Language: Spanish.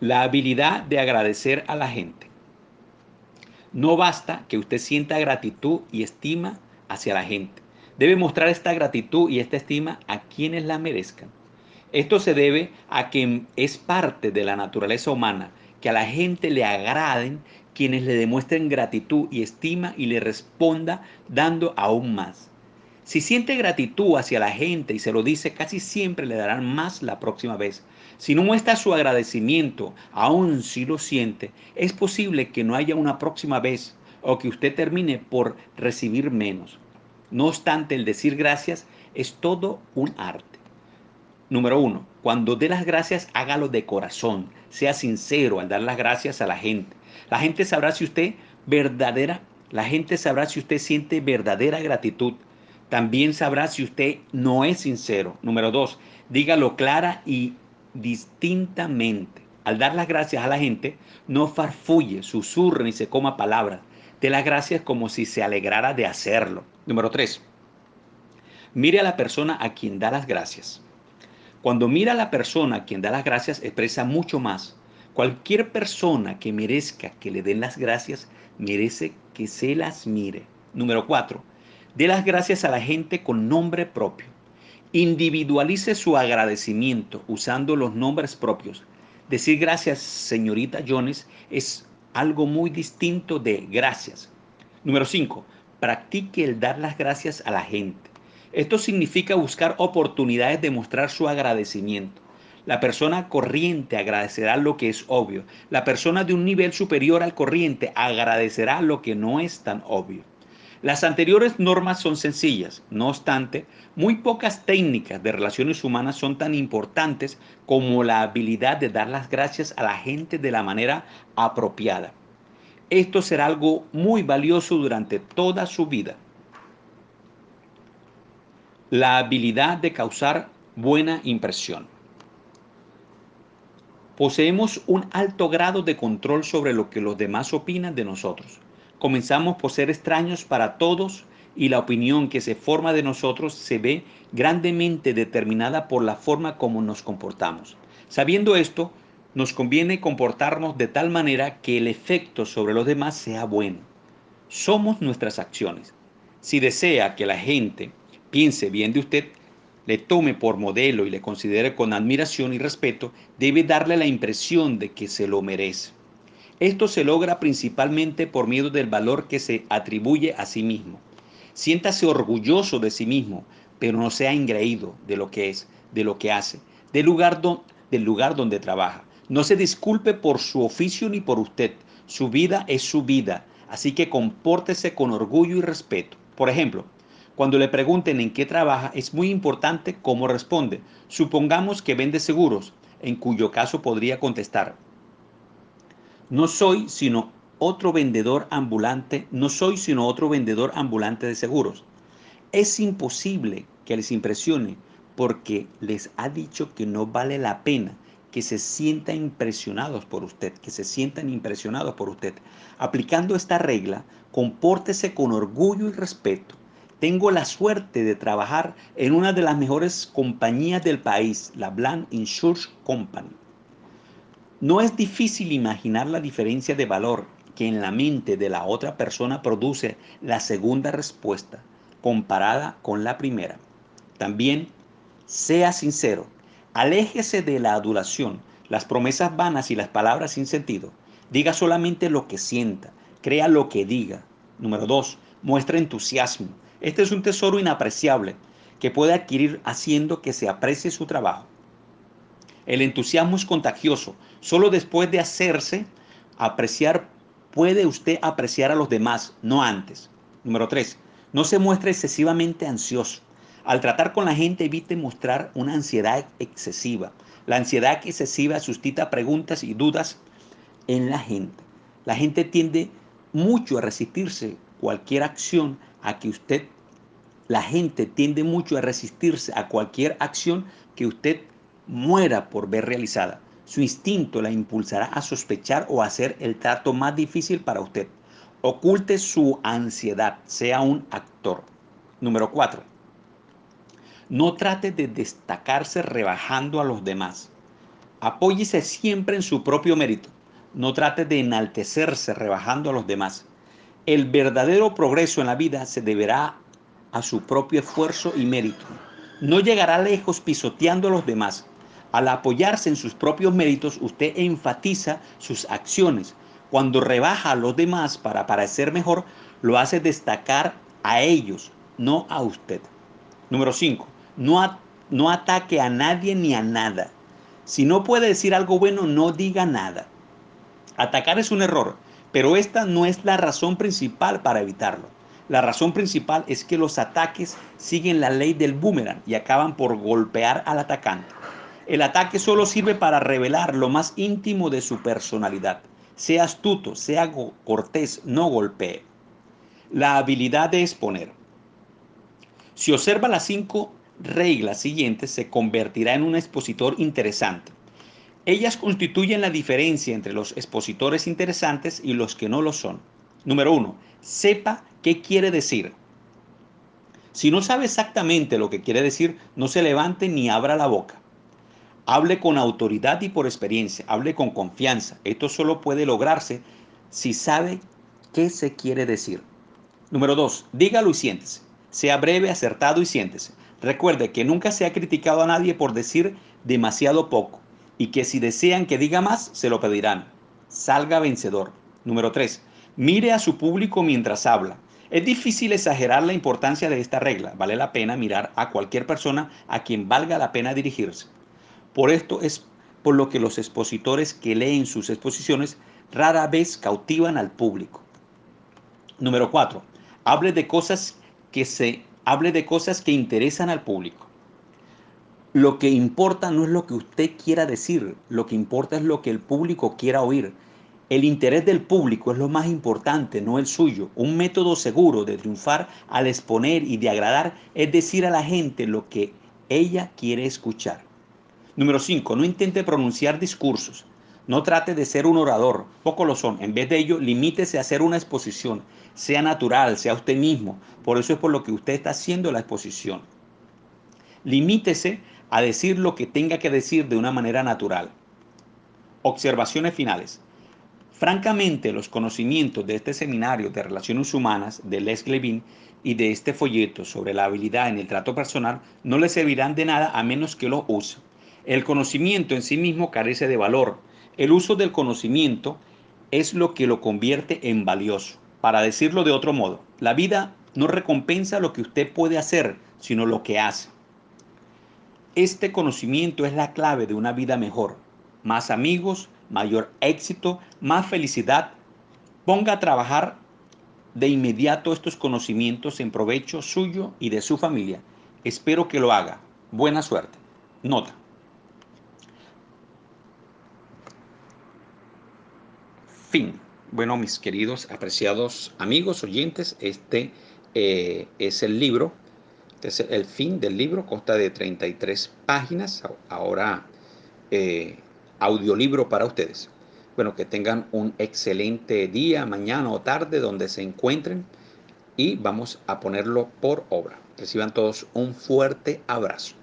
La habilidad de agradecer a la gente. No basta que usted sienta gratitud y estima hacia la gente. Debe mostrar esta gratitud y esta estima a quienes la merezcan. Esto se debe a que es parte de la naturaleza humana que a la gente le agraden quienes le demuestren gratitud y estima y le responda dando aún más. Si siente gratitud hacia la gente y se lo dice, casi siempre le darán más la próxima vez. Si no muestra su agradecimiento, aún si lo siente, es posible que no haya una próxima vez o que usted termine por recibir menos. No obstante, el decir gracias es todo un arte. Número uno, cuando dé las gracias, hágalo de corazón. Sea sincero al dar las gracias a la gente. La gente sabrá si usted verdadera, la gente sabrá si usted siente verdadera gratitud. También sabrá si usted no es sincero. Número dos, dígalo clara y distintamente. Al dar las gracias a la gente, no farfulle, susurre ni se coma palabras. Dé las gracias como si se alegrara de hacerlo. Número 3. Mire a la persona a quien da las gracias. Cuando mira a la persona a quien da las gracias, expresa mucho más. Cualquier persona que merezca que le den las gracias, merece que se las mire. Número 4. Dé las gracias a la gente con nombre propio. Individualice su agradecimiento usando los nombres propios. Decir gracias, señorita Jones, es algo muy distinto de gracias. Número 5 practique el dar las gracias a la gente. Esto significa buscar oportunidades de mostrar su agradecimiento. La persona corriente agradecerá lo que es obvio. La persona de un nivel superior al corriente agradecerá lo que no es tan obvio. Las anteriores normas son sencillas, no obstante, muy pocas técnicas de relaciones humanas son tan importantes como la habilidad de dar las gracias a la gente de la manera apropiada. Esto será algo muy valioso durante toda su vida. La habilidad de causar buena impresión. Poseemos un alto grado de control sobre lo que los demás opinan de nosotros. Comenzamos por ser extraños para todos y la opinión que se forma de nosotros se ve grandemente determinada por la forma como nos comportamos. Sabiendo esto, nos conviene comportarnos de tal manera que el efecto sobre los demás sea bueno. Somos nuestras acciones. Si desea que la gente piense bien de usted, le tome por modelo y le considere con admiración y respeto, debe darle la impresión de que se lo merece. Esto se logra principalmente por medio del valor que se atribuye a sí mismo. Siéntase orgulloso de sí mismo, pero no sea ingreído de lo que es, de lo que hace, del lugar, del lugar donde trabaja. No se disculpe por su oficio ni por usted. Su vida es su vida, así que compórtese con orgullo y respeto. Por ejemplo, cuando le pregunten en qué trabaja, es muy importante cómo responde. Supongamos que vende seguros, en cuyo caso podría contestar, no soy sino otro vendedor ambulante, no soy sino otro vendedor ambulante de seguros. Es imposible que les impresione porque les ha dicho que no vale la pena que se sientan impresionados por usted, que se sientan impresionados por usted. Aplicando esta regla, compórtese con orgullo y respeto. Tengo la suerte de trabajar en una de las mejores compañías del país, la Bland Insurance Company. No es difícil imaginar la diferencia de valor que en la mente de la otra persona produce la segunda respuesta comparada con la primera. También sea sincero Aléjese de la adulación, las promesas vanas y las palabras sin sentido. Diga solamente lo que sienta, crea lo que diga. Número dos, muestra entusiasmo. Este es un tesoro inapreciable que puede adquirir haciendo que se aprecie su trabajo. El entusiasmo es contagioso. Solo después de hacerse apreciar puede usted apreciar a los demás, no antes. Número tres, no se muestre excesivamente ansioso. Al tratar con la gente evite mostrar una ansiedad excesiva. La ansiedad excesiva suscita preguntas y dudas en la gente. La gente tiende mucho a resistirse cualquier acción a que usted, la gente tiende mucho a resistirse a cualquier acción que usted muera por ver realizada. Su instinto la impulsará a sospechar o hacer el trato más difícil para usted. Oculte su ansiedad, sea un actor. Número 4. No trate de destacarse rebajando a los demás. Apóyese siempre en su propio mérito. No trate de enaltecerse rebajando a los demás. El verdadero progreso en la vida se deberá a su propio esfuerzo y mérito. No llegará lejos pisoteando a los demás. Al apoyarse en sus propios méritos, usted enfatiza sus acciones. Cuando rebaja a los demás para parecer mejor, lo hace destacar a ellos, no a usted. Número 5. No, no ataque a nadie ni a nada. Si no puede decir algo bueno, no diga nada. Atacar es un error, pero esta no es la razón principal para evitarlo. La razón principal es que los ataques siguen la ley del boomerang y acaban por golpear al atacante. El ataque solo sirve para revelar lo más íntimo de su personalidad. Sea astuto, sea cortés, no golpee. La habilidad de exponer. Si observa las cinco reglas siguientes, se convertirá en un expositor interesante. Ellas constituyen la diferencia entre los expositores interesantes y los que no lo son. Número uno, sepa qué quiere decir. Si no sabe exactamente lo que quiere decir, no se levante ni abra la boca. Hable con autoridad y por experiencia, hable con confianza. Esto solo puede lograrse si sabe qué se quiere decir. Número dos, dígalo y siéntese. Sea breve, acertado y siéntese. Recuerde que nunca se ha criticado a nadie por decir demasiado poco y que si desean que diga más, se lo pedirán. Salga vencedor. Número 3. Mire a su público mientras habla. Es difícil exagerar la importancia de esta regla. Vale la pena mirar a cualquier persona a quien valga la pena dirigirse. Por esto es por lo que los expositores que leen sus exposiciones rara vez cautivan al público. Número 4. Hable de cosas que se hable de cosas que interesan al público. Lo que importa no es lo que usted quiera decir, lo que importa es lo que el público quiera oír. El interés del público es lo más importante, no el suyo. Un método seguro de triunfar al exponer y de agradar es decir a la gente lo que ella quiere escuchar. Número 5. No intente pronunciar discursos. No trate de ser un orador, poco lo son. En vez de ello, limítese a hacer una exposición. Sea natural, sea usted mismo. Por eso es por lo que usted está haciendo la exposición. Limítese a decir lo que tenga que decir de una manera natural. Observaciones finales. Francamente, los conocimientos de este seminario de relaciones humanas de Les Levin y de este folleto sobre la habilidad en el trato personal no le servirán de nada a menos que lo use. El conocimiento en sí mismo carece de valor, el uso del conocimiento es lo que lo convierte en valioso. Para decirlo de otro modo, la vida no recompensa lo que usted puede hacer, sino lo que hace. Este conocimiento es la clave de una vida mejor. Más amigos, mayor éxito, más felicidad. Ponga a trabajar de inmediato estos conocimientos en provecho suyo y de su familia. Espero que lo haga. Buena suerte. Nota. Fin. Bueno, mis queridos, apreciados amigos, oyentes, este eh, es el libro, este es el fin del libro, consta de 33 páginas, ahora eh, audiolibro para ustedes. Bueno, que tengan un excelente día, mañana o tarde, donde se encuentren y vamos a ponerlo por obra. Reciban todos un fuerte abrazo.